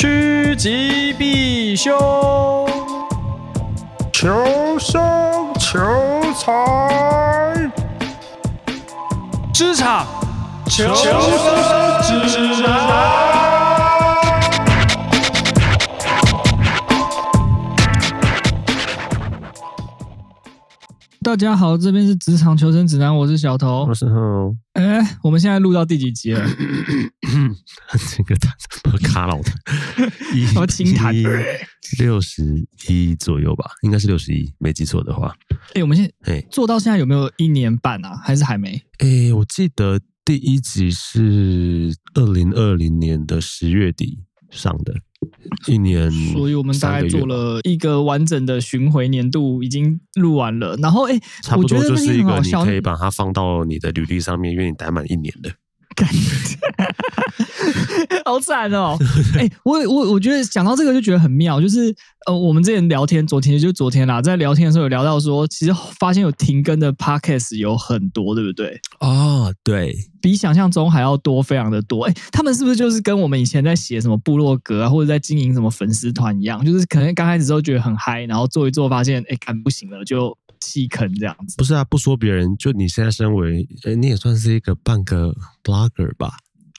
趋吉避凶，求生求财，职场求生指南。大家好，这边是职场求生指南，我是小头，我是浩。哎，我们现在录到第几集了？这个他卡老的，什么清谈？六十一左右吧，应该是六十一，没记错的话。哎，我们现在做到现在有没有一年半啊？还是还没？哎，我记得第一集是二零二零年的十月底上的。一年，所以我们大概做了一个完整的巡回年度，已经录完了。然后，哎，差不多就是一个你可以把它放到你的履历上面，因为你待满一年的。感觉 好惨哦！哎、欸，我我我觉得讲到这个就觉得很妙，就是呃，我们之前聊天，昨天就昨天啦，在聊天的时候有聊到说，其实发现有停更的 podcast 有很多，对不对？哦，对，比想象中还要多，非常的多。哎、欸，他们是不是就是跟我们以前在写什么部落格啊，或者在经营什么粉丝团一样，就是可能刚开始时候觉得很嗨，然后做一做发现，哎、欸，看不行了就。弃坑这样子，不是啊，不说别人，就你现在身为，诶你也算是一个半个 blogger 吧？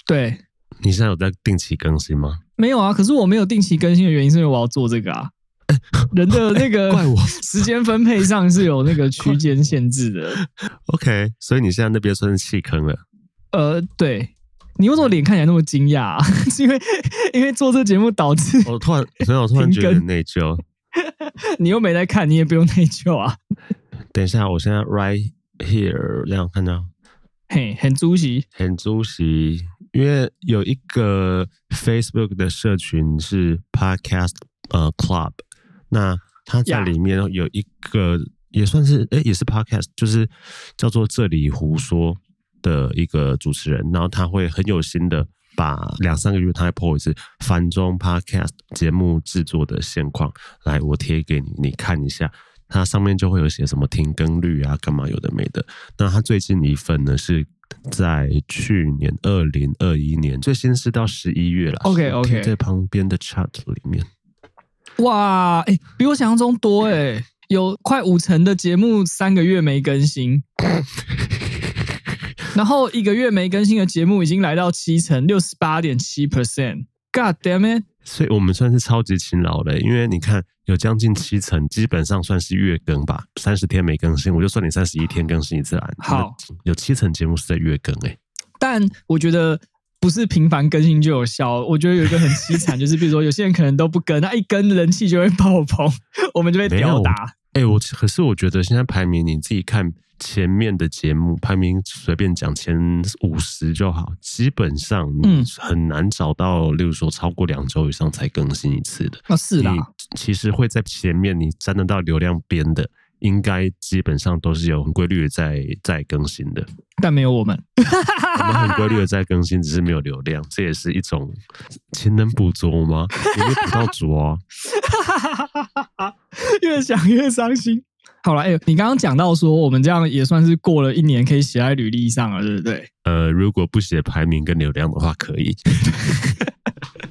对，你现在有在定期更新吗？没有啊，可是我没有定期更新的原因是因为我要做这个啊。人的那个怪我时间分配上是有那个区间限制的。OK，所以你现在那边算是弃坑了。呃，对，你为什么脸看起来那么惊讶啊？是因为因为做这个节目导致我突然，所以我突然觉得很内疚。你又没在看，你也不用内疚啊。等一下，我现在 right here 这样看到，嘿，很出席，很出息。因为有一个 Facebook 的社群是 Podcast 呃 Club，那它在里面有一个也算是哎、欸、也是 Podcast，就是叫做这里胡说的一个主持人，然后他会很有心的。把两三个月他会 po 一次繁中 Podcast 节目制作的现况来，我贴给你，你看一下，它上面就会有写什么停更率啊，干嘛有的没的。那他最近一份呢是在去年二零二一年，最新是到十一月了。OK OK，在旁边的 chat 里面，哇，哎、欸，比我想象中多哎、欸，有快五成的节目三个月没更新。然后一个月没更新的节目已经来到七成，六十八点七 percent，God damn it！所以我们算是超级勤劳的，因为你看有将近七成，基本上算是月更吧，三十天没更新，我就算你三十一天更新一次啊。好，有七成节目是在月更哎、欸。但我觉得不是频繁更新就有效，我觉得有一个很凄惨，就是比如说有些人可能都不更，他一更人气就会爆棚，我们就被吊打。哎、欸，我可是我觉得现在排名你自己看。前面的节目排名随便讲前五十就好，基本上你很难找到，例如说超过两周以上才更新一次的。那是啦，其实会在前面你沾得到流量边的，应该基本上都是有很规律的在在更新的。但没有我们，我们很规律的在更新，只是没有流量，这也是一种勤能补拙吗？有没有补到拙啊？越想越伤心。好了，哎、欸，你刚刚讲到说，我们这样也算是过了一年，可以写在履历上了，对不对？呃，如果不写排名跟流量的话，可以。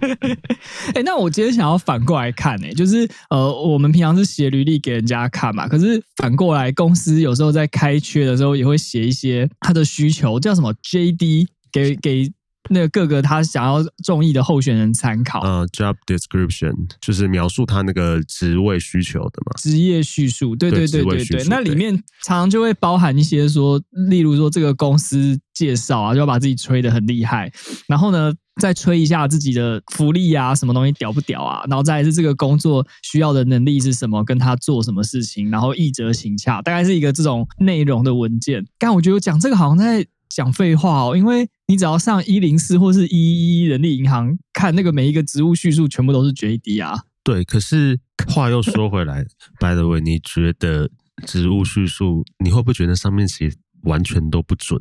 哎、欸，那我今天想要反过来看、欸，哎，就是呃，我们平常是写履历给人家看嘛，可是反过来，公司有时候在开缺的时候，也会写一些他的需求，叫什么 JD，给给。那个各个他想要中意的候选人参考，呃，job description 就是描述他那个职位需求的嘛，职业叙述，对对对对对，那里面常常就会包含一些说，例如说这个公司介绍啊，就要把自己吹得很厉害，然后呢，再吹一下自己的福利啊，什么东西屌不屌啊，然后再来是这个工作需要的能力是什么，跟他做什么事情，然后一则请洽，大概是一个这种内容的文件。但我觉得我讲这个好像在。讲废话哦，因为你只要上一零四或是一一一人力银行看那个每一个职务叙述，全部都是 JD 啊。对，可是话又说回来，By the way，你觉得职务叙述，你会不会觉得上面其实完全都不准，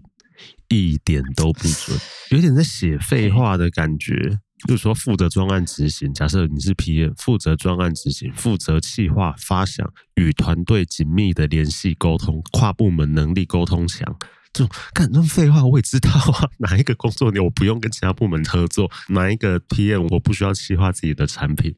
一点都不准，有点在写废话的感觉？就是说，负责专案执行，假设你是 PM，负责专案执行，负责企划发想，与团队紧密的联系沟通，跨部门能力沟通强。这种干这种废话我也知道啊，哪一个工作你我不用跟其他部门合作，哪一个 PM 我不需要企划自己的产品，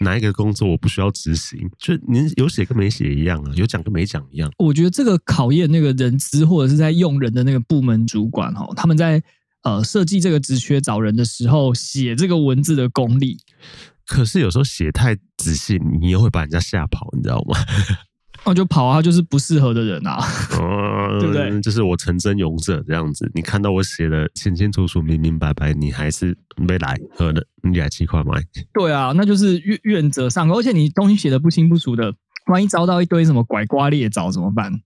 哪一个工作我不需要执行，就您有写跟没写一样啊，有讲跟没讲一样。我觉得这个考验那个人资或者是在用人的那个部门主管哦，他们在呃设计这个职缺找人的时候写这个文字的功力。可是有时候写太仔细，你又会把人家吓跑，你知道吗？那就跑啊，就是不适合的人啊，嗯、对不对？就是我成真勇者这样子，你看到我写的清清楚楚、明明白白，你还是没来，喝的你来七块买。对啊，那就是愿愿者上钩，而且你东西写的不清不楚的，万一遭到一堆什么拐瓜裂枣怎么办？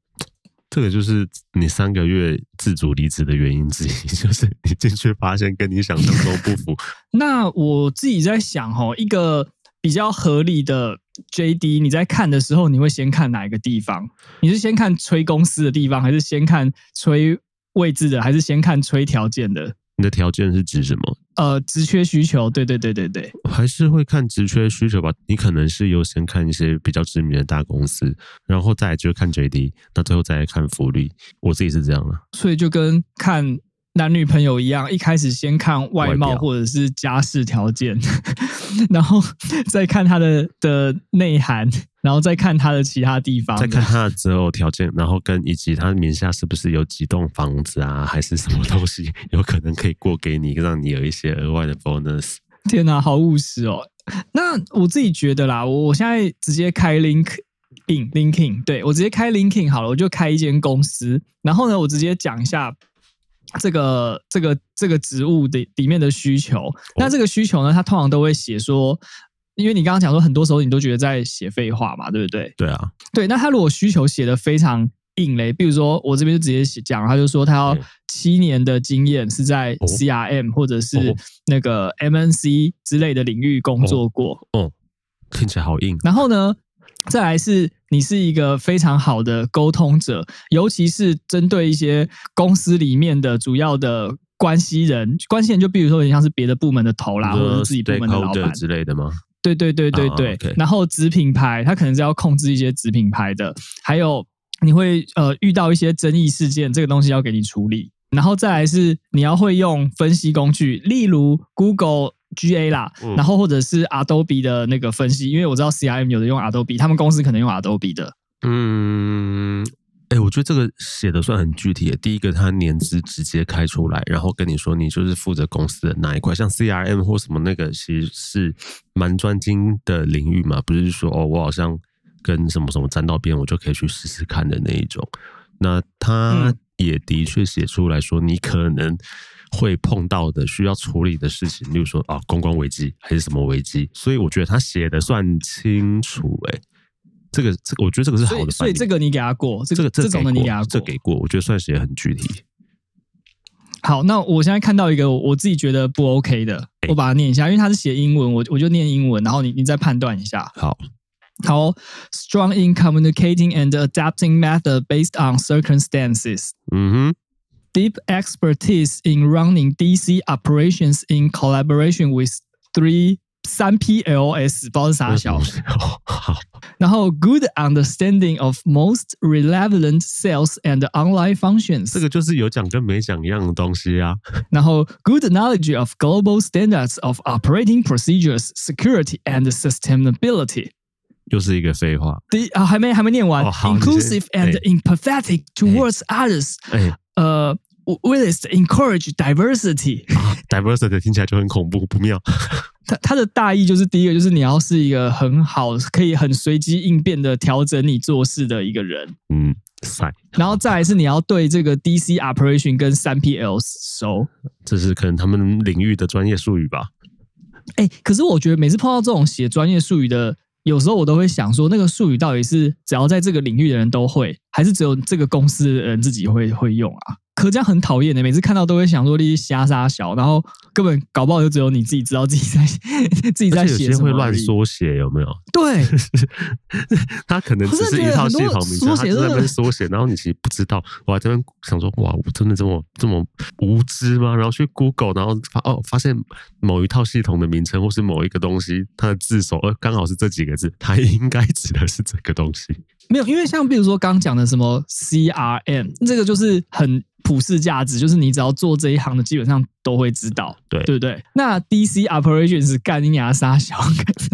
这个就是你三个月自主离职的原因之一，就是你进去发现跟你想象中不符。那我自己在想哈，一个比较合理的 JD，你在看的时候，你会先看哪一个地方？你是先看催公司的地方，还是先看催位置的，还是先看催条件的？你的条件是指什么？呃，职缺需求，对对对对对，还是会看职缺需求吧。你可能是优先看一些比较知名的大公司，然后再来就看 JD，那最后再来看福利。我自己是这样的，所以就跟看男女朋友一样，一开始先看外貌或者是家世条件，然后 再看他的的内涵。然后再看他的其他地方，再看他的择偶条件，然后跟以及他名下是不是有几栋房子啊，还是什么东西有可能可以过给你，让你有一些额外的 bonus。天哪，好务实哦！那我自己觉得啦，我我现在直接开 LinkedIn，LinkedIn，对，我直接开 LinkedIn 好了，我就开一间公司，然后呢，我直接讲一下这个这个这个职务的里面的需求。哦、那这个需求呢，它通常都会写说。因为你刚刚讲说，很多时候你都觉得在写废话嘛，对不对？对啊，对。那他如果需求写的非常硬嘞，比如说我这边就直接讲，他就说他要七年的经验是在 CRM 或者是那个 MNC 之类的领域工作过。哦，哦，听起来好硬。然后呢，再来是你是一个非常好的沟通者，尤其是针对一些公司里面的主要的关系人，关系人就比如说你像是别的部门的头啦，或者是自己部门的老板之类的吗？对对对对对，oh, okay. 然后子品牌，他可能是要控制一些子品牌的，还有你会呃遇到一些争议事件，这个东西要给你处理，然后再来是你要会用分析工具，例如 Google GA 啦，嗯、然后或者是 Adobe 的那个分析，因为我知道 CRM 有的用 Adobe，他们公司可能用 Adobe 的，嗯。哎，我觉得这个写的算很具体的。第一个，他年资直接开出来，然后跟你说你就是负责公司的哪一块，像 CRM 或什么那个，其实是蛮专精的领域嘛，不是说哦，我好像跟什么什么沾到边，我就可以去试试看的那一种。那他也的确写出来说，你可能会碰到的需要处理的事情，例如说啊，公关危机还是什么危机，所以我觉得他写的算清楚，哎。这个这个，我觉得这个是好的所，所以这个你给他过，这个这，这种的你给他过，这给过，我觉得算写很具体。好，那我现在看到一个我自己觉得不 OK 的，我把它念一下，因为它是写英文，我我就念英文，然后你你再判断一下。好，好，strong in communicating and adapting method based on circumstances。嗯哼 ，deep expertise in running DC operations in collaboration with three。三 P L S 不知道是啥小，好。然后 good understanding of most relevant sales and online functions，这个就是有讲跟没讲一样的东西啊。然后 good knowledge of global standards of operating procedures, security and sustainability，又是一个废话。第一啊，还没还没念完。哦、Inclusive and empathetic towards others，呃。 Willis encourage diversity 啊，diversity 听起来就很恐怖不妙。它它的大意就是第一个就是你要是一个很好可以很随机应变的调整你做事的一个人，嗯，塞。然后再来是你要对这个 DC operation 跟三 PL 熟，这是可能他们领域的专业术语吧？哎，可是我觉得每次碰到这种写专业术语的，有时候我都会想说，那个术语到底是只要在这个领域的人都会，还是只有这个公司的人自己会会用啊？可这样很讨厌的，每次看到都会想说你瞎杀小，然后根本搞不好就只有你自己知道自己在 自己在写什么。会乱缩写有没有？对，他可能只是一套系统名称，他在那边缩写，然后你其实不知道。我还在那边想说，哇，我真的这么这么无知吗？然后去 Google，然后发哦，发现某一套系统的名称或是某一个东西，它的字首呃刚好是这几个字，它应该指的是这个东西。没有，因为像比如说刚讲的什么 CRM，这个就是很。普世价值，就是你只要做这一行的，基本上都会知道，对对不对？那 DC Operations 干你娘杀小，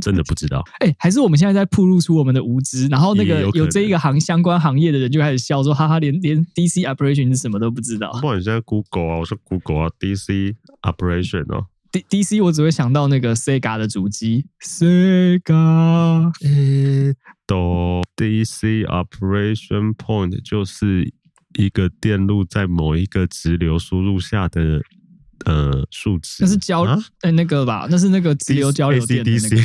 真的不知道。哎，还是我们现在在暴露出我们的无知，然后那个有，有这一个行相关行业的人就开始笑说，哈哈，连连 DC Operations 是什么都不知道。不管你现在 Google 啊，我说 Google 啊，DC Operation 哦。D D C 我只会想到那个 Sega 的主机，Sega。诶，都 D C Operation Point 就是一个电路在某一个直流输入下的呃数值。那是交哎、啊欸、那个吧？那是那个直流交流电的那个。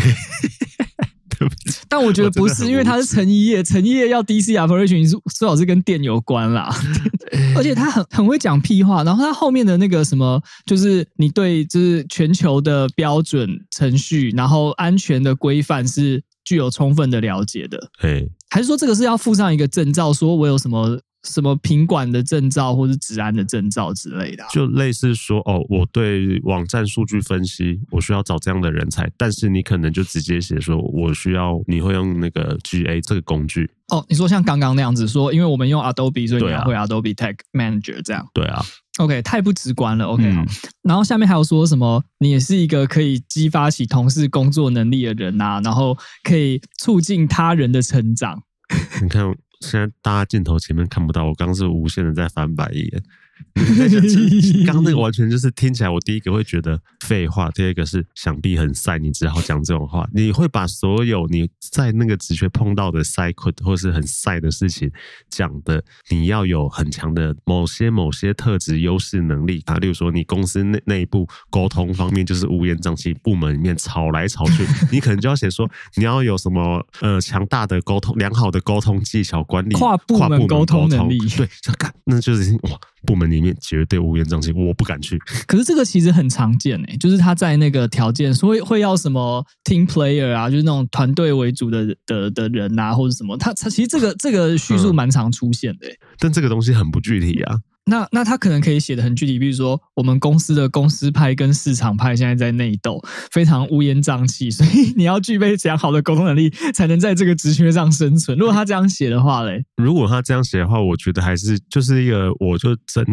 对不起，但我觉得不是，因为它是成衣业，成衣业要 D C Operation 最好是跟电有关啦。而且他很很会讲屁话，然后他后面的那个什么，就是你对就是全球的标准程序，然后安全的规范是具有充分的了解的。嘿，还是说这个是要附上一个证照，说我有什么？什么品管的证照，或是治安的证照之类的，就类似说哦，我对网站数据分析，我需要找这样的人才，但是你可能就直接写说，我需要你会用那个 GA 这个工具。哦，你说像刚刚那样子说，因为我们用 Adobe，所以你要会 Adobe Tag Manager 这样。对啊。OK，太不直观了。OK，、嗯、然后下面还有说什么？你也是一个可以激发起同事工作能力的人啊，然后可以促进他人的成长。你看。现在大家镜头前面看不到，我刚刚是无限的在翻白眼。刚刚那个完全就是听起来，我第一个会觉得废话，第二个是想必很晒，你只好讲这种话。你会把所有你在那个职缺碰到的晒或是很晒的事情讲的，你要有很强的某些某些特质优势能力啊，例如说你公司内内部沟通方面就是乌烟瘴气，部门里面吵来吵去，你可能就要写说你要有什么呃强大的沟通、良好的沟通技巧、管理跨部门沟通能力，对，看那就是哇。部门里面绝对乌烟瘴气，我不敢去。可是这个其实很常见诶，就是他在那个条件，所以会要什么 team player 啊，就是那种团队为主的的的人啊，或者什么，他他其实这个这个叙述蛮常出现的。但这个东西很不具体啊。那那他可能可以写的很具体，比如说我们公司的公司派跟市场派现在在内斗，非常乌烟瘴气，所以你要具备良好的沟通能力，才能在这个职缺上生存。如果他这样写的话嘞，如果他这样写的话，我觉得还是就是一个我就真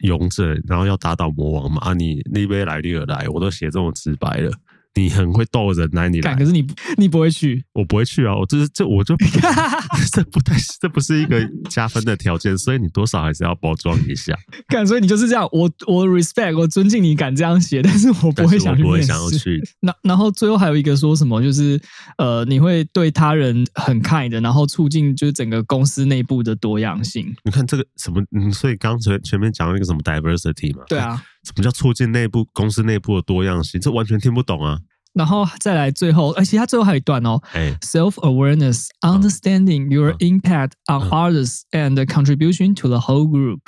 勇者，然后要打倒魔王嘛啊，你你别来，你而来，我都写这么直白了。你很会逗人，来你来，可是你你不会去，我不会去啊！我这是这我就 这不太这不是一个加分的条件，所以你多少还是要包装一下。敢，所以你就是这样，我我 respect，我尊敬你敢这样写，但是我不会想去。我不会想要去。那然后最后还有一个说什么，就是呃，你会对他人很 kind，然后促进就是整个公司内部的多样性。你看这个什么？嗯，所以刚才前面讲了一个什么 diversity 嘛？对啊。什么叫促进内部公司内部的多样性？这完全听不懂啊！然后再来最后，而且他最后还有一段哦，self awareness, understanding your impact on others and contribution to the whole group。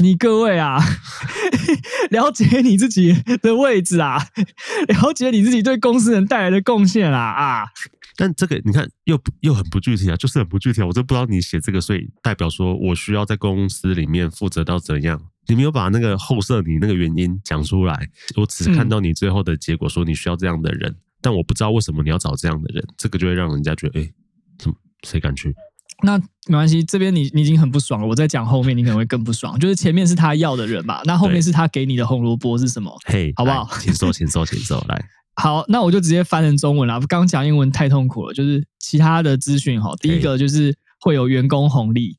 你各位啊，了解你自己的位置啊，了解你自己对公司能带来的贡献啊啊！但这个你看又又很不具体啊，就是很不具体啊，我真不知道你写这个，所以代表说我需要在公司里面负责到怎样？你没有把那个后设你那个原因讲出来，我只看到你最后的结果，说你需要这样的人，嗯、但我不知道为什么你要找这样的人，这个就会让人家觉得，哎，怎么谁敢去？那没关系，这边你你已经很不爽了，我在讲后面，你可能会更不爽。就是前面是他要的人嘛，那后面是他给你的红萝卜是什么？嘿，好不好？请说，请说，请说，来。好，那我就直接翻成中文了。刚讲英文太痛苦了，就是其他的资讯哈。第一个就是会有员工红利。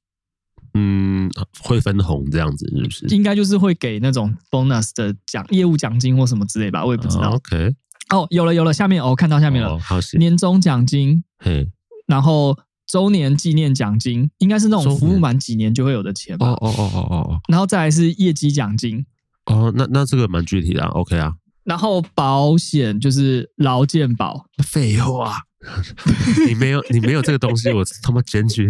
嗯，会分红这样子是不是？应该就是会给那种 bonus 的奖、业务奖金或什么之类吧，我也不知道。Oh, OK，哦，有了有了，下面哦，看到下面了，oh, 好，年终奖金，嘿，然后周年纪念奖金，应该是那种服务满几年就会有的钱吧？哦哦哦哦哦，然后再来是业绩奖金。哦，那那这个蛮具体的，OK 啊。然后保险就是劳健保。废话。你没有，你没有这个东西，我他妈检举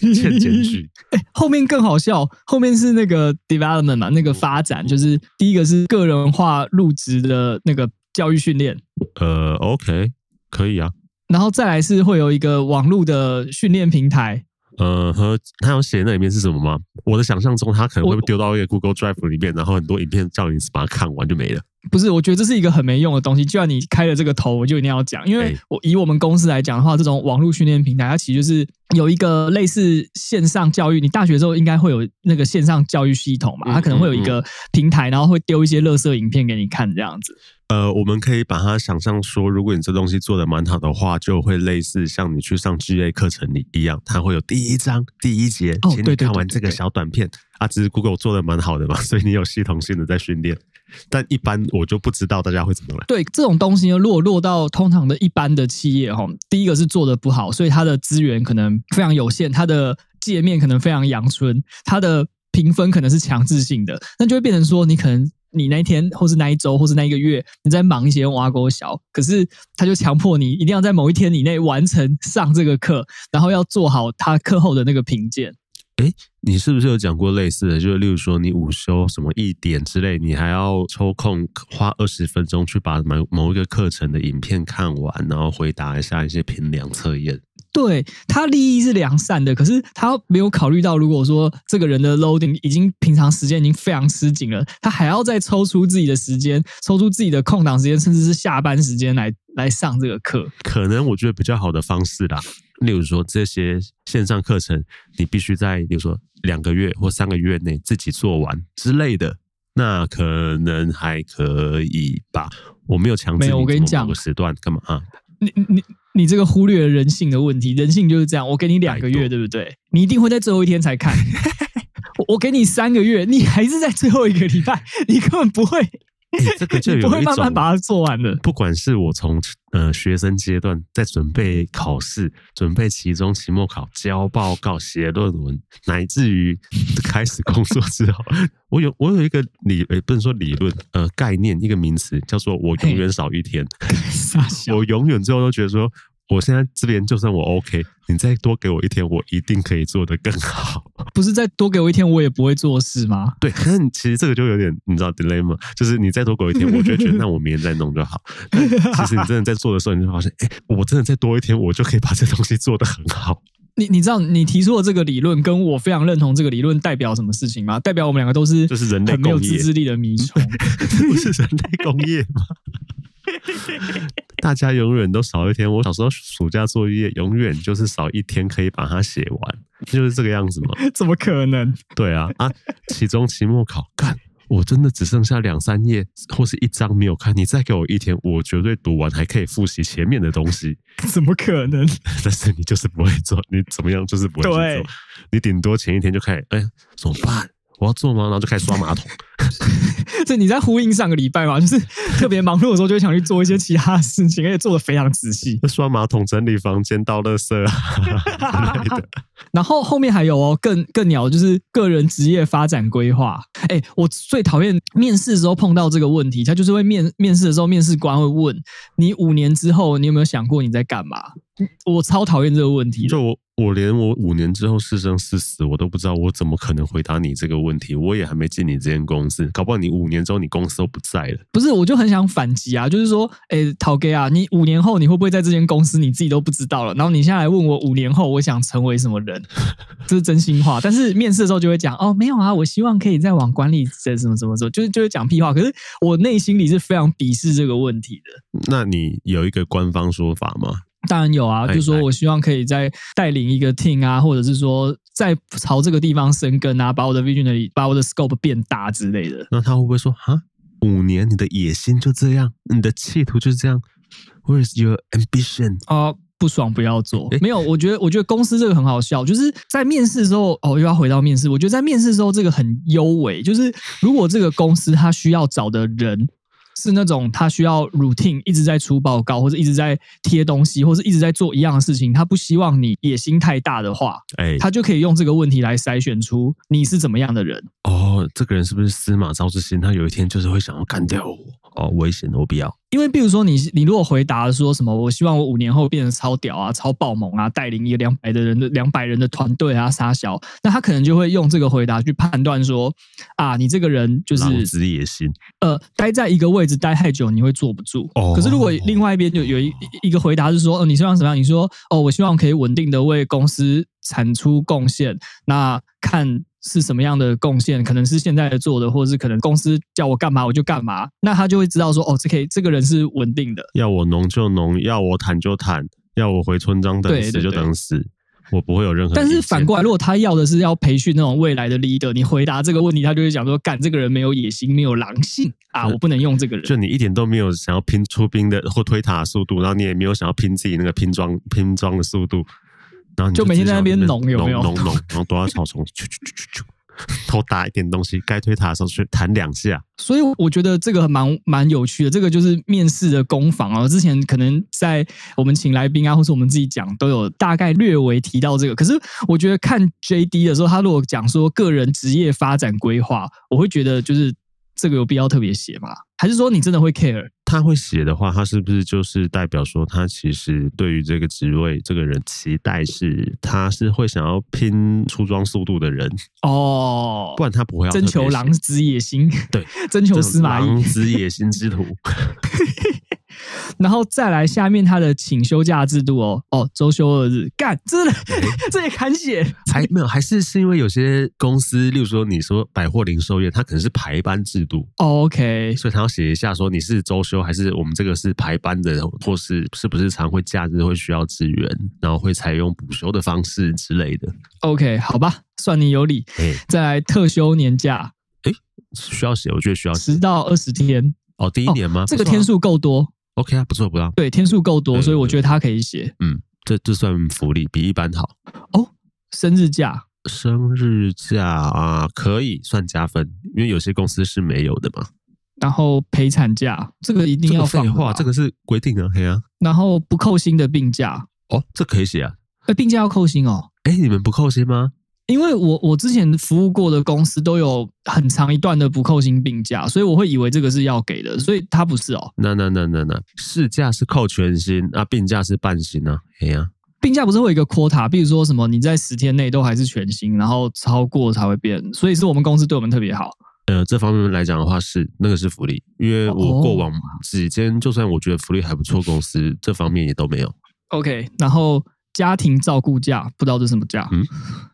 你，欠检举。哎，后面更好笑，后面是那个 development 嘛，那个发展，就是第一个是个人化入职的那个教育训练。呃，OK，可以啊。然后再来是会有一个网络的训练平台。呃，和他有写那里面是什么吗？我的想象中，他可能会丢到一个 Google Drive 里面，然后很多影片叫你把它看完就没了。不是，我觉得这是一个很没用的东西。既然你开了这个头，我就一定要讲，因为我以我们公司来讲的话，这种网络训练平台，它其实就是有一个类似线上教育。你大学之后应该会有那个线上教育系统嘛？它可能会有一个平台，然后会丢一些垃圾影片给你看，这样子。呃，我们可以把它想象说，如果你这东西做的蛮好的话，就会类似像你去上 GA 课程里一样，它会有第一章、第一节，请你看完这个小短片。啊，只是 Google 做的蛮好的嘛，所以你有系统性的在训练。但一般我就不知道大家会怎么来。对这种东西呢，如果落到通常的一般的企业哈，第一个是做的不好，所以它的资源可能非常有限，它的界面可能非常阳春，它的评分可能是强制性的，那就会变成说，你可能你那一天或是那一周或是那一个月你在忙一些挖沟小，可是他就强迫你一定要在某一天以内完成上这个课，然后要做好他课后的那个评鉴。哎，你是不是有讲过类似的？就是例如说，你午休什么一点之类，你还要抽空花二十分钟去把某某一个课程的影片看完，然后回答一下一些评量测验。对，他利益是良善的，可是他没有考虑到，如果说这个人的 loading 已经平常时间已经非常吃紧了，他还要再抽出自己的时间，抽出自己的空档时间，甚至是下班时间来来上这个课。可能我觉得比较好的方式啦。例如说，这些线上课程，你必须在，比如说两个月或三个月内自己做完之类的，那可能还可以吧。我没有强制你某个时段干嘛啊？你你你这个忽略了人性的问题，人性就是这样。我给你两个月，对不对？你一定会在最后一天才看。我给你三个月，你还是在最后一个礼拜，你根本不会。欸、这个就有一种，慢慢把它做完的。不管是我从呃学生阶段在准备考试、准备期中、期末考、交报告、写论文，乃至于开始工作之后，我有我有一个理，呃，不能说理论，呃，概念，一个名词叫做“我永远少一天”。我永远最后都觉得说。我现在这边就算我 OK，你再多给我一天，我一定可以做得更好。不是再多给我一天，我也不会做事吗？对，但其实这个就有点你知道 dilemma，就是你再多给我一天，我就觉得那我明天再弄就好。但其实你真的在做的时候，你就发现，哎，我真的再多一天，我就可以把这东西做得很好。你你知道你提出的这个理论，跟我非常认同这个理论代表什么事情吗？代表我们两个都是就是人类没有自制力的迷虫，不是人类工业吗？大家永远都少一天。我小时候暑假作业永远就是少一天可以把它写完，就是这个样子吗？怎么可能？对啊啊！期中、期末考，干，我真的只剩下两三页或是一张没有看。你再给我一天，我绝对读完，还可以复习前面的东西。怎么可能？但是你就是不会做，你怎么样就是不会去做。你顶多前一天就开始，哎，怎么办？我要做吗？然后就开始刷马桶。这你在呼应上个礼拜嘛？就是特别忙碌的时候，就会想去做一些其他的事情，而且做的非常仔细。刷马桶、整理房间、倒垃圾啊之类的。然后后面还有哦，更更鸟就是个人职业发展规划。哎，我最讨厌面试的时候碰到这个问题，他就是会面面试的时候，面试官会问你五年之后，你有没有想过你在干嘛？我超讨厌这个问题。就我。我连我五年之后是生是死我都不知道，我怎么可能回答你这个问题？我也还没进你这间公司，搞不好你五年之后你公司都不在了。不是，我就很想反击啊，就是说，哎，陶哥啊，你五年后你会不会在这间公司？你自己都不知道了。然后你现在来问我五年后我想成为什么人，这是真心话。但是面试的时候就会讲，哦，没有啊，我希望可以再往管理这什么什么什么，就是就会讲屁话。可是我内心里是非常鄙视这个问题的。那你有一个官方说法吗？当然有啊，就是说我希望可以再带领一个 team 啊，或者是说再朝这个地方生根啊，把我的 vision 的，把我的 scope 变大之类的。那他会不会说啊，五年你的野心就这样，你的企图就是这样？Where is your ambition？啊，不爽不要做。没有，我觉得我觉得公司这个很好笑，就是在面试的时候，哦，又要回到面试。我觉得在面试的时候这个很优美，就是如果这个公司它需要找的人。是那种他需要 routine 一直在出报告，或者一直在贴东西，或者一直在做一样的事情。他不希望你野心太大的话，哎，他就可以用这个问题来筛选出你是怎么样的人。哦，这个人是不是司马昭之心？他有一天就是会想要干掉我。哦，危险，我不要。因为比如说你你如果回答说什么，我希望我五年后变成超屌啊、超爆猛啊，带领一个两百的人的两百人的团队啊，杀小，那他可能就会用这个回答去判断说啊，你这个人就是狼子野心，呃，待在一个位置待太久，你会坐不住。哦，可是如果另外一边就有一一个回答是说，哦，你希望什么样？你说哦，我希望可以稳定的为公司产出贡献，那看。是什么样的贡献？可能是现在做的，或者是可能公司叫我干嘛我就干嘛，那他就会知道说，哦，这可以，这个人是稳定的。要我农就农，要我坦就坦，要我回村庄等死就等死，我不会有任何。但是反过来，如果他要的是要培训那种未来的 leader，你回答这个问题，他就会讲说，干这个人没有野心，没有狼性啊，我不能用这个人。就你一点都没有想要拼出兵的或推塔的速度，然后你也没有想要拼自己那个拼装拼装的速度，然后你就，就每天在那边农有没有？农农，然后躲在草丛里，啾啾啾啾啾。偷打一点东西，该推塔的时候去弹两下。所以我觉得这个蛮蛮有趣的。这个就是面试的攻防啊。之前可能在我们请来宾啊，或是我们自己讲，都有大概略微提到这个。可是我觉得看 JD 的时候，他如果讲说个人职业发展规划，我会觉得就是。这个有必要特别写吗？还是说你真的会 care？他会写的话，他是不是就是代表说他其实对于这个职位这个人期待是他是会想要拼出装速度的人哦？不然他不会要征求狼子野心，对，征求司马懿狼子野心之徒。然后再来下面他的请休假制度哦哦，周休二日，干，真的，这也敢写？还没有，还是是因为有些公司，例如说你说百货零售业，它可能是排班制度。Oh, OK，所以他要写一下说你是周休还是我们这个是排班的，或是是不是常会假日会需要支援，然后会采用补休的方式之类的。OK，好吧，算你有理。欸、再来特休年假，哎、欸，需要写，我觉得需要写十到二十天。哦，第一年吗？哦、这个天数够多。OK 啊，不错不错，对，天数够多，所以我觉得他可以写。嗯，这这算福利，比一般好。哦，生日假，生日假啊，可以算加分，因为有些公司是没有的嘛。然后陪产假，这个一定要放。废话，这个是规定的，嘿啊。然后不扣薪的病假，哦，这可以写啊。哎，病假要扣薪哦。哎，你们不扣薪吗？因为我我之前服务过的公司都有很长一段的不扣薪病假，所以我会以为这个是要给的，所以它不是哦。那那那那那，事假是扣全薪，啊，病假是半薪啊。哎呀，病假不是会有一个 quota，比如说什么你在十天内都还是全薪，然后超过才会变，所以是我们公司对我们特别好。呃，这方面来讲的话是那个是福利，因为我过往几间就算我觉得福利还不错，公司这方面也都没有。OK，然后。家庭照顾假，不知道这是什么假？嗯，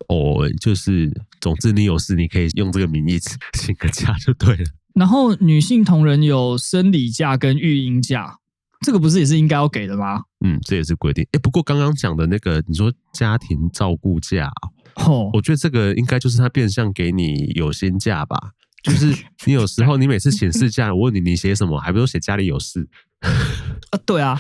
哦，就是，总之你有事，你可以用这个名义请个假就对了。然后女性同仁有生理假跟育婴假，这个不是也是应该要给的吗？嗯，这也是规定。哎，不过刚刚讲的那个，你说家庭照顾假，哦，我觉得这个应该就是他变相给你有薪假吧？就是你有时候你每次请事假，我问你你写什么，还不如写家里有事。啊，对啊，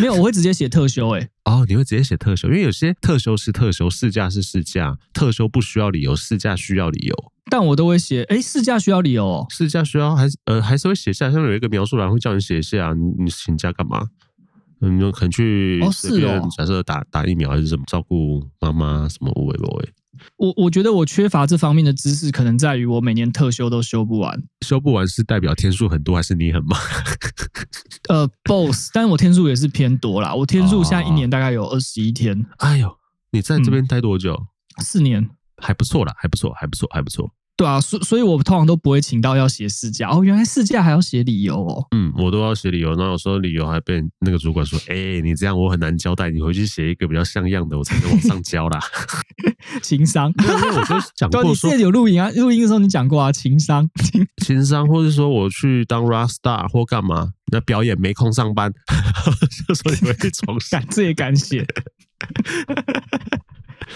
没有，我会直接写特休，欸，哎，哦，你会直接写特休，因为有些特休是特休，事假是事假，特休不需要理由，事假需要理由，但我都会写，哎，事假需要理由哦，事假需要还是呃还是会写下，上面有一个描述栏会叫你写下，你你请假干嘛？嗯，你可能去哦是哦假设打打疫苗还是什么，照顾妈妈什么无为不为。我我觉得我缺乏这方面的知识，可能在于我每年特休都休不完。休不完是代表天数很多，还是你很忙？呃，both，但是我天数也是偏多啦。我天数现在一年大概有二十一天。哎呦，你在这边待多久？嗯，四年，还不错啦，还不错，还不错，还不错。对啊，所所以，我通常都不会请到要写事假哦。原来事假还要写理由哦。嗯，我都要写理由，然后有时候理由还被那个主管说：“哎、欸，你这样我很难交代，你回去写一个比较像样的，我才能往上交啦。”情商，因为我就讲 过说，说你有录音啊，录音的时候你讲过啊，情商，情商，或者说我去当 rock star 或干嘛，那表演没空上班，就说你会重写，这也敢写。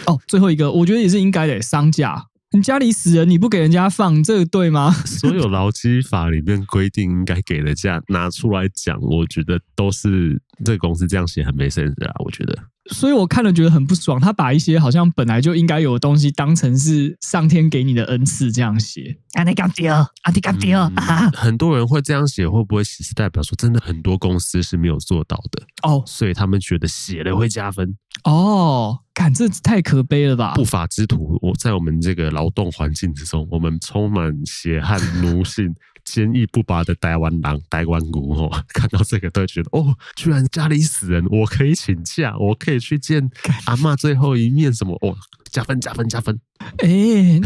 哦，最后一个，我觉得也是应该的，商假。你家里死人，你不给人家放，这个对吗？所有劳基法里面规定应该给的价拿出来讲，我觉得都是这个公司这样写很没 sense 啊，我觉得。所以我看了觉得很不爽，他把一些好像本来就应该有的东西当成是上天给你的恩赐这样写。啊，你干掉，啊，你干掉啊！很多人会这样写，会不会其实代表说真的很多公司是没有做到的？哦，所以他们觉得写了会加分。哦，看这太可悲了吧！不法之徒，我在我们这个劳动环境之中，我们充满血汗奴性，坚毅不拔的台湾狼、台湾骨哦，看到这个都会觉得哦，居然家里死人，我可以请假，我可以去见阿嬷最后一面，什么哦，加分加分加分。哎、欸，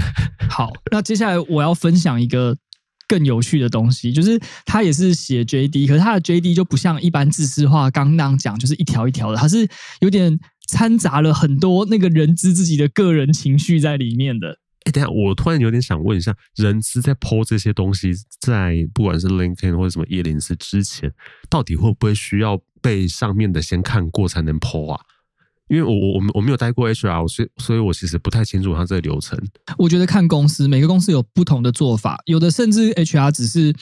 好，那接下来我要分享一个更有趣的东西，就是他也是写 JD，可是他的 JD 就不像一般自私化刚刚那样讲，就是一条一条的，他是有点掺杂了很多那个人知自己的个人情绪在里面的。哎，等下，我突然有点想问一下，人资在 po 这些东西，在不管是 LinkedIn 或者什么104之前，到底会不会需要被上面的先看过才能 po 啊？因为我我我我没有待过 HR，所以所以我其实不太清楚他这个流程。我觉得看公司，每个公司有不同的做法，有的甚至 HR 只是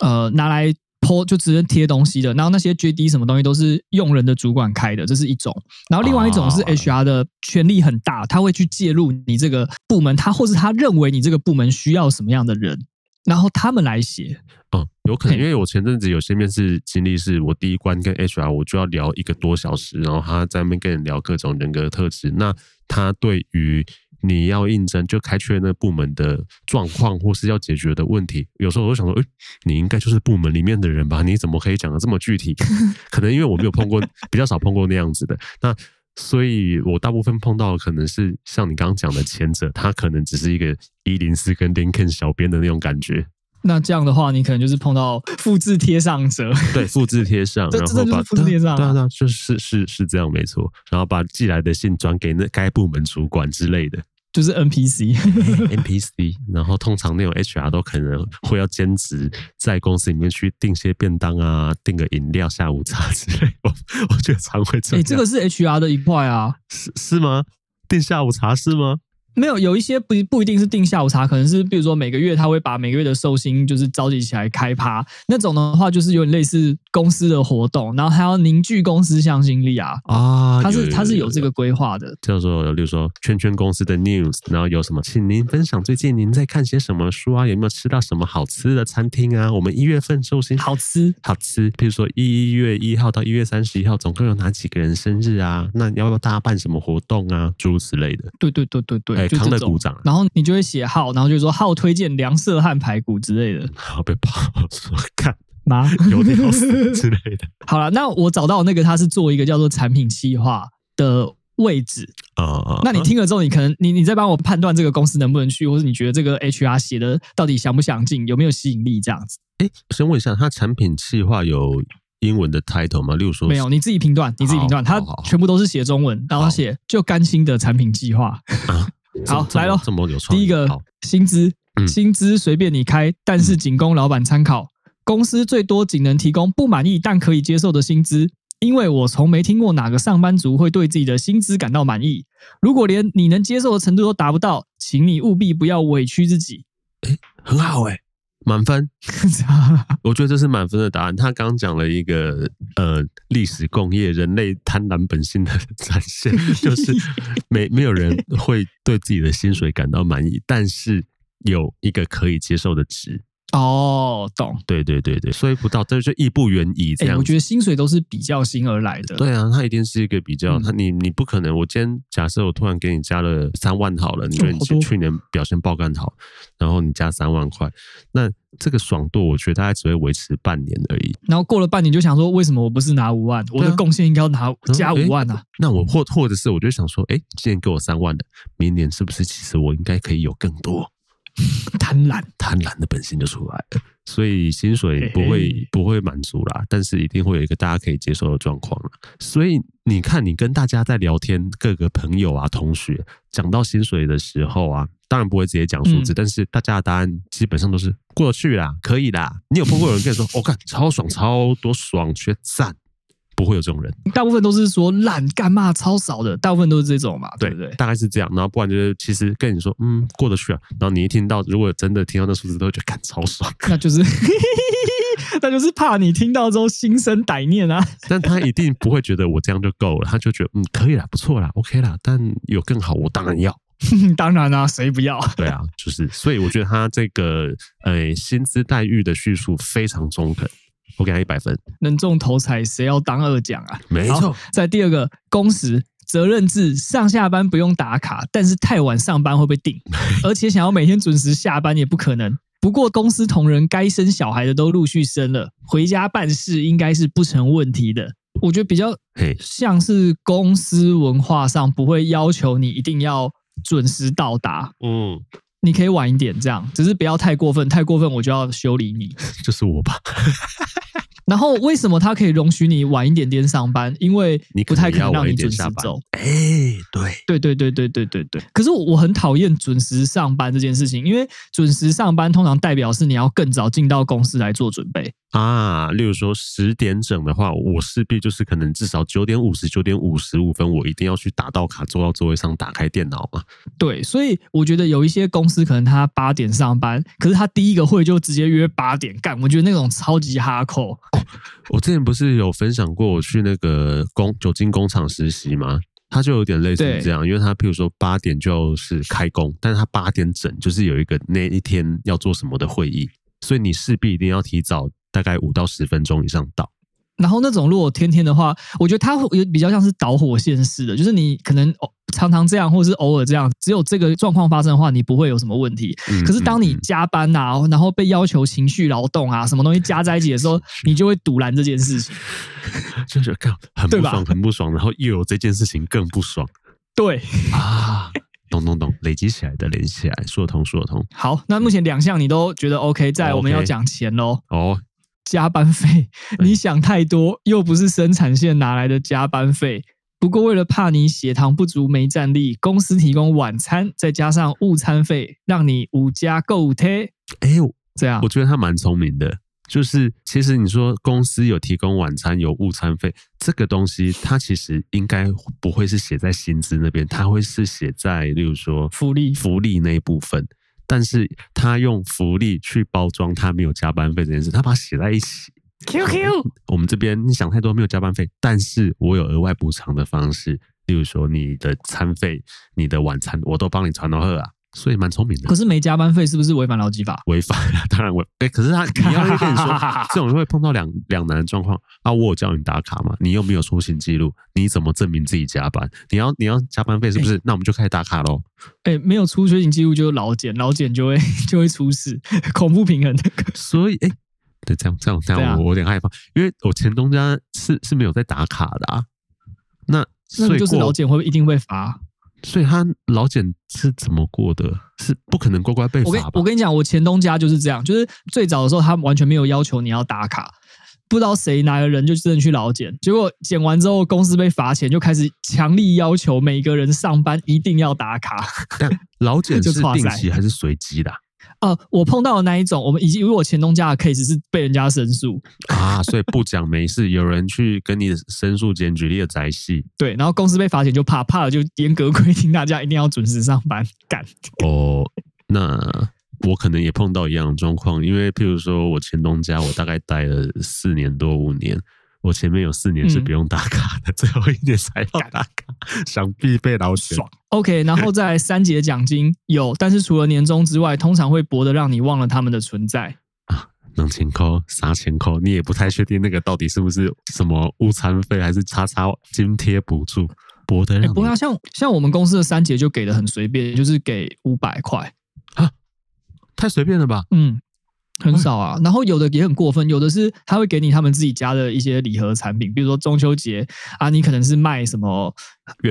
呃拿来。Po 就直接贴东西的，然后那些 JD 什么东西都是用人的主管开的，这是一种。然后另外一种是 HR 的权力很大，他会去介入你这个部门，他或是他认为你这个部门需要什么样的人，然后他们来写。嗯，有可能，因为我前阵子有些面试经历，是我第一关跟 HR 我就要聊一个多小时，然后他在那边跟人聊各种人格特质，那他对于。你要应征就开缺那部门的状况，或是要解决的问题，有时候我都想说，诶，你应该就是部门里面的人吧？你怎么可以讲的这么具体？可能因为我没有碰过，比较少碰过那样子的。那所以，我大部分碰到的可能是像你刚刚讲的前者，他可能只是一个一零四跟 LinkedIn 小编的那种感觉。那这样的话，你可能就是碰到复制贴上者，对，复制贴上，然后把复制贴上，对啊，对啊，就是是是这样，没错。然后把寄来的信转给那该部门主管之类的，就是 NPC，NPC。然后通常那种 HR 都可能会要兼职在公司里面去订些便当啊，订个饮料、下午茶之类。我 我觉得常会这样。哎，这个是 HR 的一块啊，是是吗？订下午茶是吗？没有，有一些不不一定是定下午茶，可能是比如说每个月他会把每个月的寿星就是召集起来开趴，那种的话就是有点类似公司的活动，然后还要凝聚公司向心力啊啊，他是他是有这个规划的，叫做例如说圈圈公司的 news，然后有什么，请您分享最近您在看些什么书啊，有没有吃到什么好吃的餐厅啊？我们一月份寿星好吃好吃，比如说一月一号到一月三十一号，总共有哪几个人生日啊？那要不要大家办什么活动啊？诸如此类的，对对对对对。康乐鼓掌，然后你就会写号，然后就说号推荐凉色汉排骨之类的，好被爆说看吗？有点之类的。好了，那我找到那个他是做一个叫做产品企划的位置啊啊。Uh, uh, 那你听了之后，你可能你你再帮我判断这个公司能不能去，或者你觉得这个 HR 写的到底详不详尽，有没有吸引力这样子？哎，先问一下，他产品企划有英文的 title 吗？例如说，没有，你自己评断，你自己评断，他全部都是写中文，然后写就甘心的产品计划。好，来喽，第一个薪资，薪资随便你开，但是仅供老板参考。公司最多仅能提供不满意但可以接受的薪资，因为我从没听过哪个上班族会对自己的薪资感到满意。如果连你能接受的程度都达不到，请你务必不要委屈自己。诶，很好诶。满分，我觉得这是满分的答案。他刚讲了一个呃历史共业人类贪婪本性的 展现，就是 没没有人会对自己的薪水感到满意，但是有一个可以接受的值。哦，懂，对对对对，所以不到，这就义不远矣。这样、欸，我觉得薪水都是比较薪而来的。对啊，它一定是一个比较。他、嗯、你你不可能，我今天假设我突然给你加了三万好了，你觉得你去年表现爆干好，然后你加三万块，那这个爽度，我觉得大概只会维持半年而已。然后过了半年就想说，为什么我不是拿五万？我的贡献应该要拿加五万啊？啊欸、那我或或者是我就想说，哎、欸，今年给我三万的，明年是不是其实我应该可以有更多？贪婪，贪婪的本性就出来了，所以薪水不会不会满足啦，但是一定会有一个大家可以接受的状况。所以你看，你跟大家在聊天，各个朋友啊、同学讲到薪水的时候啊，当然不会直接讲数字，嗯、但是大家的答案基本上都是过去啦，可以啦。你有碰过有人跟你说，我看、哦、超爽，超多爽，缺赞。不会有这种人，大部分都是说烂干嘛超少的，大部分都是这种嘛，对不对？大概是这样，然后不然就是其实跟你说，嗯，过得去啊。然后你一听到，如果真的听到那数字，都会觉得干超爽，那就是，那就是怕你听到之后心生歹念啊。但他一定不会觉得我这样就够了，他就觉得嗯，可以啦，不错啦，OK 啦。但有更好，我当然要，当然啦、啊，谁不要？对啊，就是，所以我觉得他这个呃薪资待遇的叙述非常中肯。我给他一百分，能中头彩，谁要当二奖啊？没错。在第二个工时责任制，上下班不用打卡，但是太晚上班会被定，而且想要每天准时下班也不可能。不过公司同仁该生小孩的都陆续生了，回家办事应该是不成问题的。我觉得比较像是公司文化上不会要求你一定要准时到达。嗯。你可以晚一点，这样只是不要太过分，太过分我就要修理你。就是我吧。然后为什么他可以容许你晚一点点上班？因为你不太可能让你准时走。哎，对，对对对对对对对。可是我很讨厌准时上班这件事情，因为准时上班通常代表是你要更早进到公司来做准备。啊，例如说十点整的话，我势必就是可能至少九点五十、九点五十五分，我一定要去打到卡，坐到座位上，打开电脑嘛。对，所以我觉得有一些公司可能他八点上班，可是他第一个会就直接约八点干，我觉得那种超级哈扣。哦，我之前不是有分享过我去那个工酒精工厂实习吗？他就有点类似这样，因为他譬如说八点就是开工，但是他八点整就是有一个那一天要做什么的会议，所以你势必一定要提早。大概五到十分钟以上到，然后那种如果天天的话，我觉得它会有比较像是导火线式的，就是你可能常常这样，或者是偶尔这样，只有这个状况发生的话，你不会有什么问题。嗯、可是当你加班呐、啊，嗯、然后被要求情绪劳动啊，什么东西加在一起的时候，你就会堵拦这件事情，就是看很不爽，很不爽，然后又有这件事情更不爽。对啊。懂懂懂，累积起来的，累积起来，说得通，说得通。好，那目前两项你都觉得 OK，在我们要讲钱喽。哦，加班费，你想太多，又不是生产线拿来的加班费？不过为了怕你血糖不足没战力，公司提供晚餐，再加上午餐费，让你五加购物贴。哎呦，这样，我觉得他蛮聪明的。就是，其实你说公司有提供晚餐、有午餐费，这个东西它其实应该不会是写在薪资那边，它会是写在，例如说福利、福利那一部分。但是他用福利去包装他没有加班费这件事，他把它写在一起。QQ，我们这边你想太多，没有加班费，但是我有额外补偿的方式，例如说你的餐费、你的晚餐，我都帮你传到贺啊。所以蛮聪明的，可是没加班费是不是违反劳基法？违反，当然违。哎、欸，可是他你要跟你说，这种人会碰到两两难的状况啊。我有叫你打卡嘛，你又没有出勤记录，你怎么证明自己加班？你要你要加班费是不是？欸、那我们就开始打卡喽。哎、欸，没有出勤记录就劳检，劳检就会 就会出事，恐怖平衡。所以哎、欸，对，这样这样这样，我我有点害怕，因为我前东家是是没有在打卡的啊。那那就是劳检会一定会罚。所以他老检是怎么过的？是不可能乖乖被罚吧？我跟我跟你讲，我前东家就是这样，就是最早的时候他完全没有要求你要打卡，不知道谁哪个人就真的去老检，结果检完之后公司被罚钱，就开始强力要求每个人上班一定要打卡。但老检 是定期还是随机的？呃，我碰到的那一种，我们以及因为我前东家的 case 是被人家申诉啊，所以不讲没事，有人去跟你申诉检举你的宅系，对，然后公司被罚钱就怕，怕了就严格规定大家一定要准时上班干。哦，那我可能也碰到一样的状况，因为譬如说我前东家，我大概待了四年多五年。我前面有四年是不用打卡的，嗯、最后一年才要打卡，想必被劳检。爽。OK，然后在 三节奖金有，但是除了年终之外，通常会薄的让你忘了他们的存在啊。能钱扣，啥钱扣？你也不太确定那个到底是不是什么午餐费，还是叉叉津贴补助？薄的让、欸、不要像像我们公司的三节就给的很随便，就是给五百块啊，太随便了吧？嗯。很少啊，然后有的也很过分，有的是他会给你他们自己家的一些礼盒产品，比如说中秋节啊，你可能是卖什么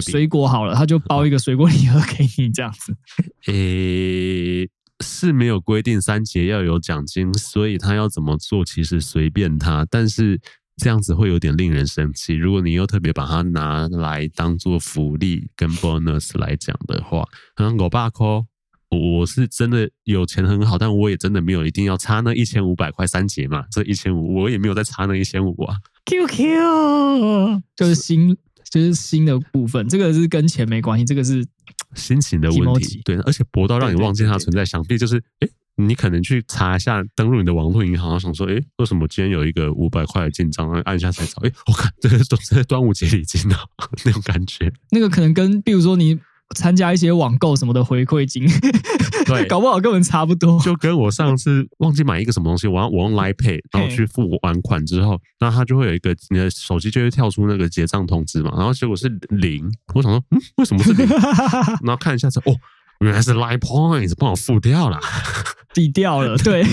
水果好了，他就包一个水果礼盒给你这样子。诶，是没有规定三节要有奖金，所以他要怎么做其实随便他，但是这样子会有点令人生气。如果你又特别把它拿来当做福利跟 bonus 来讲的话，嗯，我爸抠。我是真的有钱很好，但我也真的没有一定要差那一千五百块三节嘛，这一千五我也没有再差那一千五啊。QQ 就是新就是新的部分，这个是跟钱没关系，这个是心情的问题。对，而且博到让你忘记它存在，想必就是哎，你可能去查一下，登录你的网络银行，想说哎，为什么今天有一个五百块的进账？按一下才找，哎，我看这个都是端午节礼金啊，那种感觉。那个可能跟，比如说你。参加一些网购什么的回馈金，对，搞不好根本差不多。就跟我上次忘记买一个什么东西，我我用 Line Pay，然后去付完款之后，那它就会有一个你的手机就会跳出那个结账通知嘛，然后结果是零，我想说，嗯，为什么是零？然后看一下这，哦，原来是 Line Points 帮我付掉了。抵掉了，对，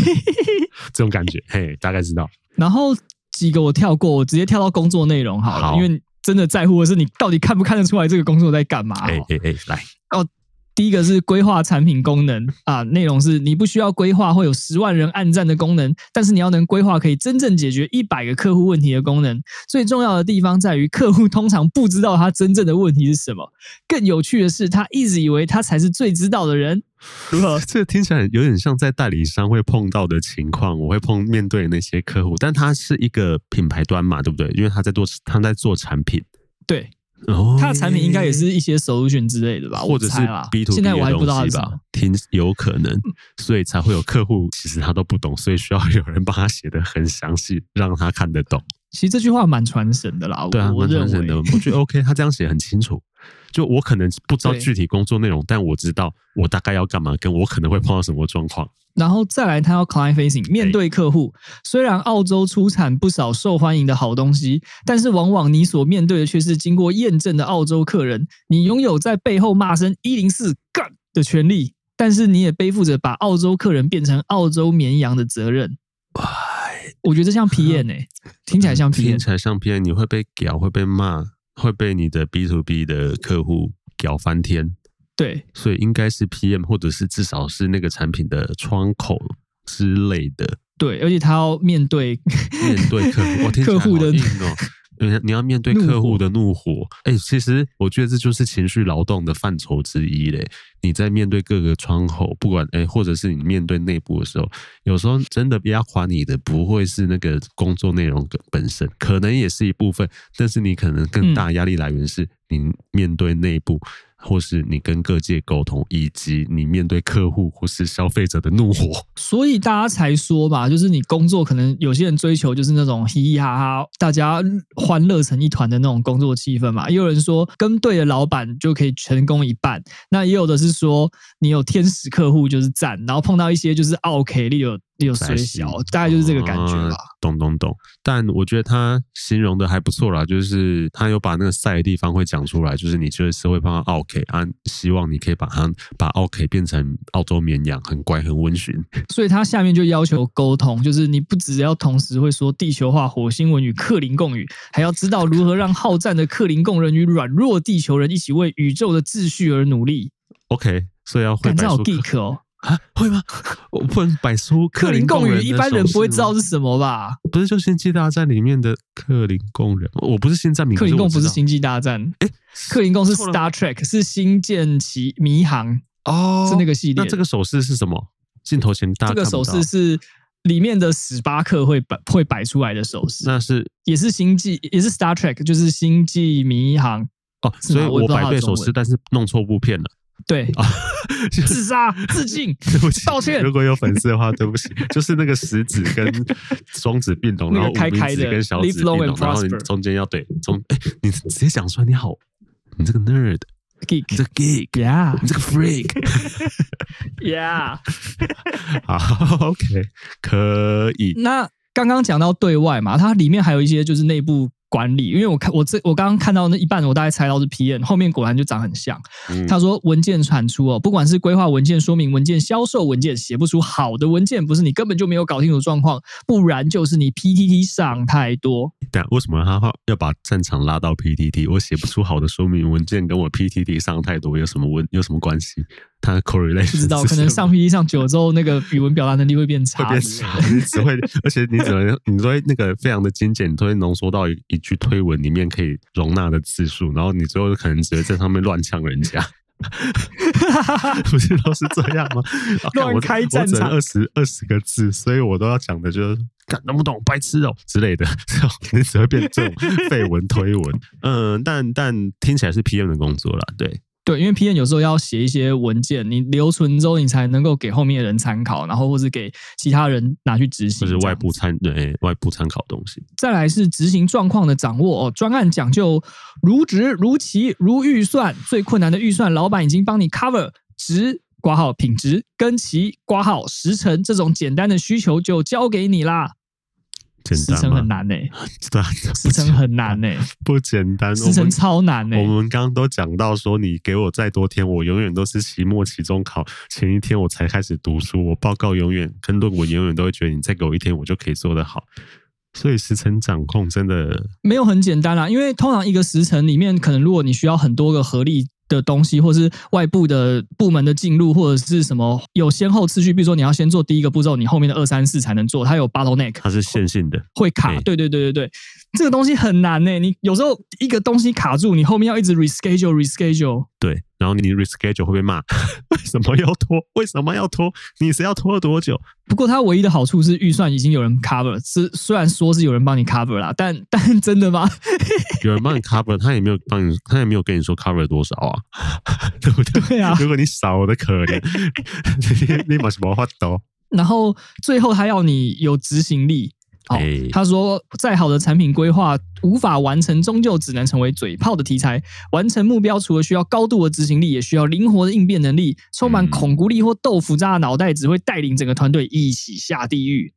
这种感觉，嘿，大概知道。然后几个我跳过，我直接跳到工作内容好了，好，因为真的在乎的是你到底看不看得出来这个工作在干嘛。哎哎哎，来哦。第一个是规划产品功能啊，内容是你不需要规划会有十万人按赞的功能，但是你要能规划可以真正解决一百个客户问题的功能。最重要的地方在于，客户通常不知道他真正的问题是什么。更有趣的是，他一直以为他才是最知道的人。如何？这个听起来有点像在代理商会碰到的情况。我会碰面对那些客户，但他是一个品牌端嘛，对不对？因为他在做他在做产品，对。哦，他的产品应该也是一些 solution 之类的吧，或者是 B to B 现在我还不知道吧，挺有可能，所以才会有客户其实他都不懂，所以需要有人帮他写的很详细，让他看得懂。其实这句话蛮传神的啦，对啊，蛮传神的。我觉得 OK，他这样写很清楚。就我可能不知道具体工作内容，但我知道我大概要干嘛，跟我可能会碰到什么状况。然后再来，他要 client facing 面对客户。虽然澳洲出产不少受欢迎的好东西，但是往往你所面对的却是经过验证的澳洲客人。你拥有在背后骂声一零四干的权利，但是你也背负着把澳洲客人变成澳洲绵羊的责任。我觉得这像 PM 欸，听起来像 P N，听起来像 P N，你会被屌，会被骂，会被你的 B to B 的客户屌翻天。对，所以应该是 PM，或者是至少是那个产品的窗口之类的。对，而且他要面对 面对客户，客户的哦，你要面对客户的怒火。哎、欸，其实我觉得这就是情绪劳动的范畴之一嘞。你在面对各个窗口，不管哎、欸，或者是你面对内部的时候，有时候真的压垮你的不会是那个工作内容本身，可能也是一部分，但是你可能更大压力来源是你面对内部。嗯或是你跟各界沟通，以及你面对客户或是消费者的怒火，所以大家才说吧，就是你工作可能有些人追求就是那种嘻嘻哈哈，大家欢乐成一团的那种工作气氛嘛。也有人说跟对的老板就可以成功一半，那也有的是说你有天使客户就是赞，然后碰到一些就是奥客你有。有水小，大概就是这个感觉吧。懂懂懂，但我觉得他形容的还不错啦，就是他有把那个晒的地方会讲出来，就是你就是会碰到奥 K 啊，希望你可以把他把奥 K 变成澳洲绵羊，很乖很温驯。所以他下面就要求沟通，就是你不只要同时会说地球话、火星文与克林贡语，还要知道如何让好战的克林贡人与软弱地球人一起为宇宙的秩序而努力。OK，所以要会摆出 geek 哦。啊，会吗？我不能摆出克林贡人，一般人不会知道是什么吧？不是，就星际大战里面的克林贡人。我不是星战迷，克林贡不是星际大战。哎，克林贡是 Star Trek，是星舰奇迷航哦，是那个系列。那这个手势是什么？镜头前大。这个手势是里面的史巴克会摆会摆出来的手势。那是也是星际，也是 Star Trek，就是星际迷航哦。所以我摆对手势，但是弄错部片了。对啊，自杀、致敬，对不起，道歉。如果有粉丝的话，对不起，就是那个食指跟 双指并拢，然后无名指跟小指并拢，然后你中间要对中，哎，你直接讲出来，你好，你这个 nerd，geek，你这个 geek，yeah，你这个 freak，yeah，好，OK，可以。那刚刚讲到对外嘛，它里面还有一些就是内部。管理，因为我看我这我刚刚看到那一半，我大概猜到是 PM，后面果然就长很像。嗯、他说文件产出哦，不管是规划文件、说明文件、销售文件，写不出好的文件，不是你根本就没有搞清楚状况，不然就是你 PTT 上太多。但为什么他要把战场拉到 PTT？我写不出好的说明文件，跟我 PTT 上太多有什么问有什么关系？他的 correlation 不知道，可能上 PTT 上久了之后，那个语文表达能力会变差，会变差。你只会，而且你只能，你都会那个非常的精简，你都会浓缩到一一句推文里面可以容纳的字数，然后你最后可能只会在上面乱呛人家。不是都是这样吗？乱开战场，二十二十个字，所以我都要讲的就是看懂不懂，白痴哦之类的，你只会变这种废文推文。嗯，但但听起来是 PM 的工作啦，对。对，因为 PM 有时候要写一些文件，你留存之后，你才能够给后面的人参考，然后或是给其他人拿去执行，就是外部参对外部参考东西。再来是执行状况的掌握哦，专案讲究如职如期如预算，最困难的预算，老板已经帮你 cover，值挂号品质跟其挂号时程这种简单的需求就交给你啦。时程很难呢、欸，对，时程很难呢、欸，不简单，时程超难呢、欸。我们刚刚都讲到说，你给我再多天，我永远都是期末、期中考前一天我才开始读书，我报告永远跟论文永远都会觉得你再给我一天，我就可以做得好。所以时程掌控真的没有很简单啦，因为通常一个时程里面，可能如果你需要很多个合力。的东西，或是外部的部门的进入，或者是什么有先后次序，比如说你要先做第一个步骤，你后面的二三四才能做，它有 bottleneck，它是线性的，会卡。对对对对对，这个东西很难呢。你有时候一个东西卡住，你后面要一直 reschedule reschedule。对，然后你 reschedule 会被骂，为什么要拖？为什么要拖？你是要拖了多久？不过它唯一的好处是预算已经有人 cover，是虽然说是有人帮你 cover 啦，但但真的吗？有人帮你 cover，他也没有帮你，他也没有跟你说 cover 多少啊，对不对？对啊，如果你少的可怜，你把什么话都。然后最后他要你有执行力。哦，他说，再好的产品规划无法完成，终究只能成为嘴炮的题材。完成目标，除了需要高度的执行力，也需要灵活的应变能力。充满恐怖力或豆腐渣的脑袋，只会带领整个团队一起下地狱。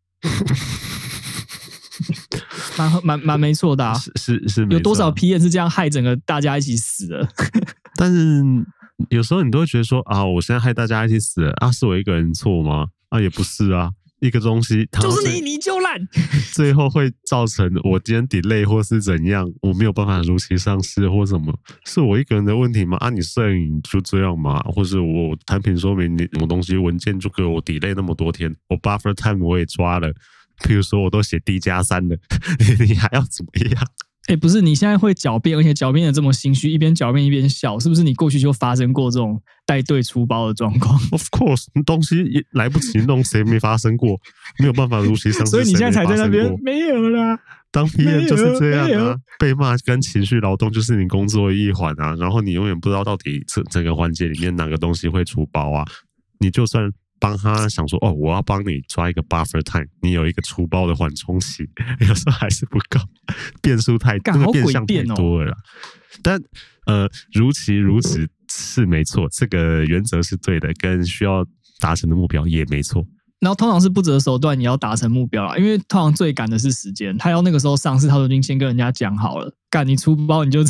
蛮蛮蛮 没错的啊，是是是，有多少 p 也是这样害整个大家一起死的？但是有时候你都会觉得说啊，我现在害大家一起死了啊，是我一个人错吗？啊，也不是啊。一个东西，就是你，你就烂，最后会造成我今天 delay 或是怎样，我没有办法如期上市或什么，是我一个人的问题吗？啊，你摄影就这样吗？或是我产品说明你什么东西文件就给我 delay 那么多天，我 buffer time 我也抓了，譬如说我都写 D 加三了，你还要怎么样？哎，不是，你现在会狡辩，而且狡辩的这么心虚，一边狡辩一边笑，是不是？你过去就发生过这种带队出包的状况？Of course，东西也来不及弄，谁没发生过？没有办法如期上市，所以你现在才在那边没有啦。当 PM 就是这样啊，被骂跟情绪劳动就是你工作的一环啊。然后你永远不知道到底这整个环节里面哪个东西会出包啊。你就算。帮他想说哦，我要帮你抓一个 buffer time，你有一个粗包的缓冲期，有时候还是不够，变数太多，个变相太多了。但呃，如其如此是没错，这个原则是对的，跟需要达成的目标也没错。然后通常是不择手段，你要达成目标啦，因为通常最赶的是时间。他要那个时候上市，他都已经先跟人家讲好了。赶你出包，你就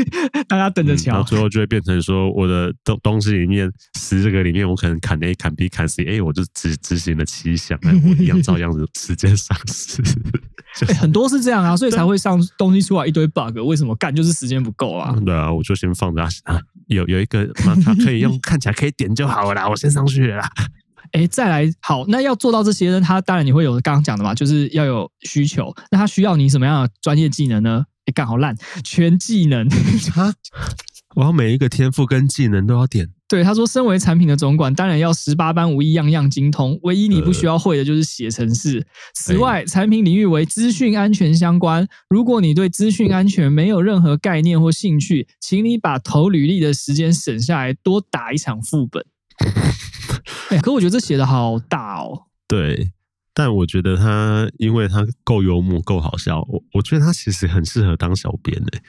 大家等着瞧。嗯、最后就会变成说，我的东东西里面十这个里面，我可能砍 A、砍 B、砍 C，哎，我就执执行了七项，我一样照样子时间上市。欸、很多是这样啊，所以才会上东西出来一堆 bug。为什么干？就是时间不够啊。对啊，我就先放着啊，有有一个码卡可以用，看起来可以点就好了啦，我先上去了啦。哎，再来好，那要做到这些呢？他当然你会有刚刚讲的嘛，就是要有需求。那他需要你什么样的专业技能呢？哎，干好烂，全技能啊！我要每一个天赋跟技能都要点。对，他说，身为产品的总管，当然要十八般武艺，样样精通。唯一你不需要会的就是写程式。此外，产品领域为资讯安全相关。如果你对资讯安全没有任何概念或兴趣，请你把投履历的时间省下来，多打一场副本。哎，可我觉得这写的好大哦。对，但我觉得他，因为他够幽默，够好笑，我我觉得他其实很适合当小编诶。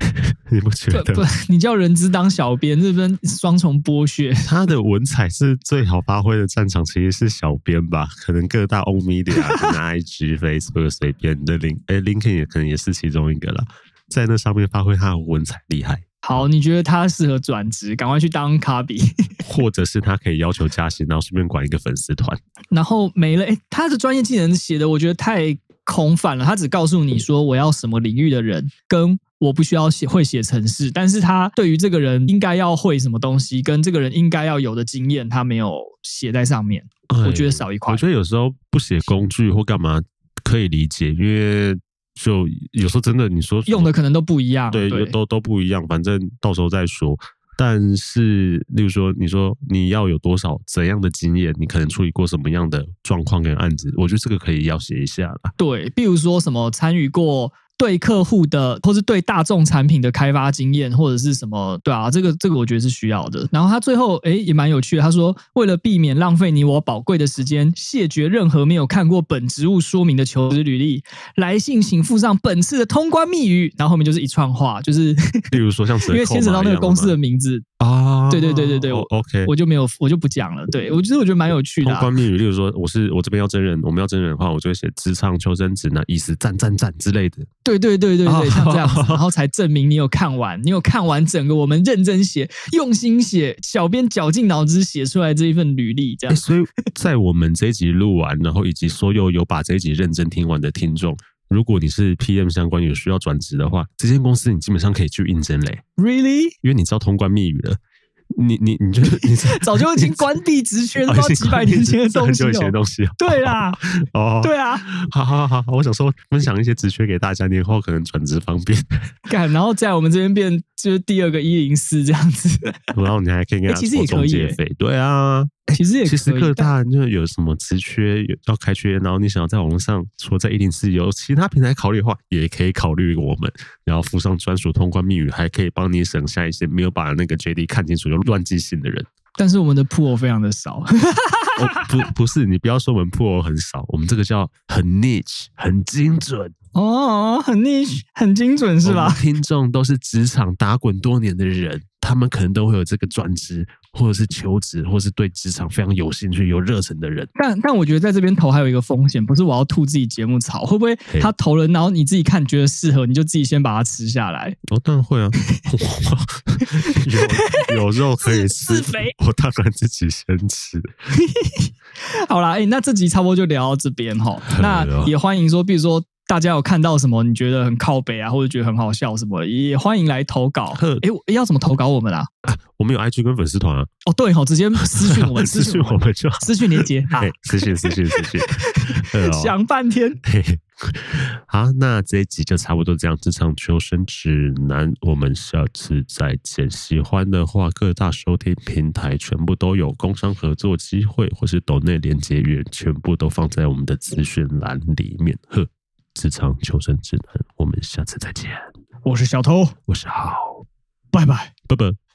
你不觉得不？不，你叫人资当小编，这边双重剥削。他的文采是最好发挥的战场，其实是小编吧？可能各大欧米的啊，拿 IG、Facebook 随便的 link，哎，LinkedIn 也可能也是其中一个了，在那上面发挥他的文采厉害。好，你觉得他适合转职，赶快去当卡比，或者是他可以要求加薪，然后顺便管一个粉丝团，然后没了。诶，他的专业技能写的我觉得太空泛了，他只告诉你说我要什么领域的人，跟我不需要写会写程式，但是他对于这个人应该要会什么东西，跟这个人应该要有的经验，他没有写在上面，我觉得少一块。我觉得有时候不写工具或干嘛可以理解，因为。就有时候真的，你说用的可能都不一样，对，对都都不一样，反正到时候再说。但是，例如说，你说你要有多少怎样的经验，你可能处理过什么样的状况跟案子，我觉得这个可以要写一下了。对，比如说什么参与过。对客户的，或是对大众产品的开发经验，或者是什么，对啊，这个这个我觉得是需要的。然后他最后，诶也蛮有趣的。他说，为了避免浪费你我宝贵的时间，谢绝任何没有看过本职务说明的求职履历。来信请附上本次的通关密语。然后后面就是一串话，就是，例如说像，因为牵扯到那个公司的名字，啊，对对对对对，OK，我就没有，我就不讲了。对我觉得我觉得蛮有趣的、啊。通关密语，例如说，我是我这边要真人，我们要真人的话，我就会写职场求生指南，意思赞赞赞之类的。对对对对对，像这样子，然后才证明你有看完，你有看完整个我们认真写、用心写，小编绞尽脑汁写出来这一份履历，这样。所以在我们这一集录完，然后以及所有有把这一集认真听完的听众。如果你是 PM 相关有需要转职的话，这间公司你基本上可以去应征嘞。Really？因为你知道通关密语了，你你你就你 早就已经关闭职缺了，几百年前的东西，很久以前的东西。对啦，哦，对啊，好好好，我想说分享一些职缺给大家，年后可能转职方便。干，然后在我们这边变就是第二个一零四这样子，然后你还可以给他其实也可以，对啊。其实也，其实各大就有什么职缺有要开缺，然后你想要在网络上，除了在一零四有其他平台考虑的话，也可以考虑我们，然后附上专属通关密语，还可以帮你省下一些没有把那个 JD 看清楚就乱寄信的人。但是我们的 pool 非常的少，哦、不不是，你不要说我们 pool 很少，我们这个叫很 niche，很精准哦，很 niche，很精准是吧？听众都是职场打滚多年的人。他们可能都会有这个转职，或者是求职，或是对职场非常有兴趣、有热忱的人。但但我觉得在这边投还有一个风险，不是我要吐自己节目槽，会不会他投了，然后你自己看觉得适合，你就自己先把它吃下来？哦，当然会啊，有有肉可以吃，我当然自己先吃。好啦，哎、欸，那这集差不多就聊到这边哈。那也欢迎说，比如说。大家有看到什么你觉得很靠北啊，或者觉得很好笑什么，也欢迎来投稿。哎，要怎么投稿我们啊？啊 我们有 IG 跟粉丝团啊。哦，对，好，直接 私讯我们，私讯我们就好，私讯连接啊，私讯私讯私讯。想半天。好，那这一集就差不多这样。职场求生指南，我们下次再见。喜欢的话，各大收听平台全部都有工商合作机会，或是抖内连接员，全部都放在我们的资讯栏里面。呵。职场求生指南，我们下次再见。我是小偷，我是浩，拜拜，拜拜。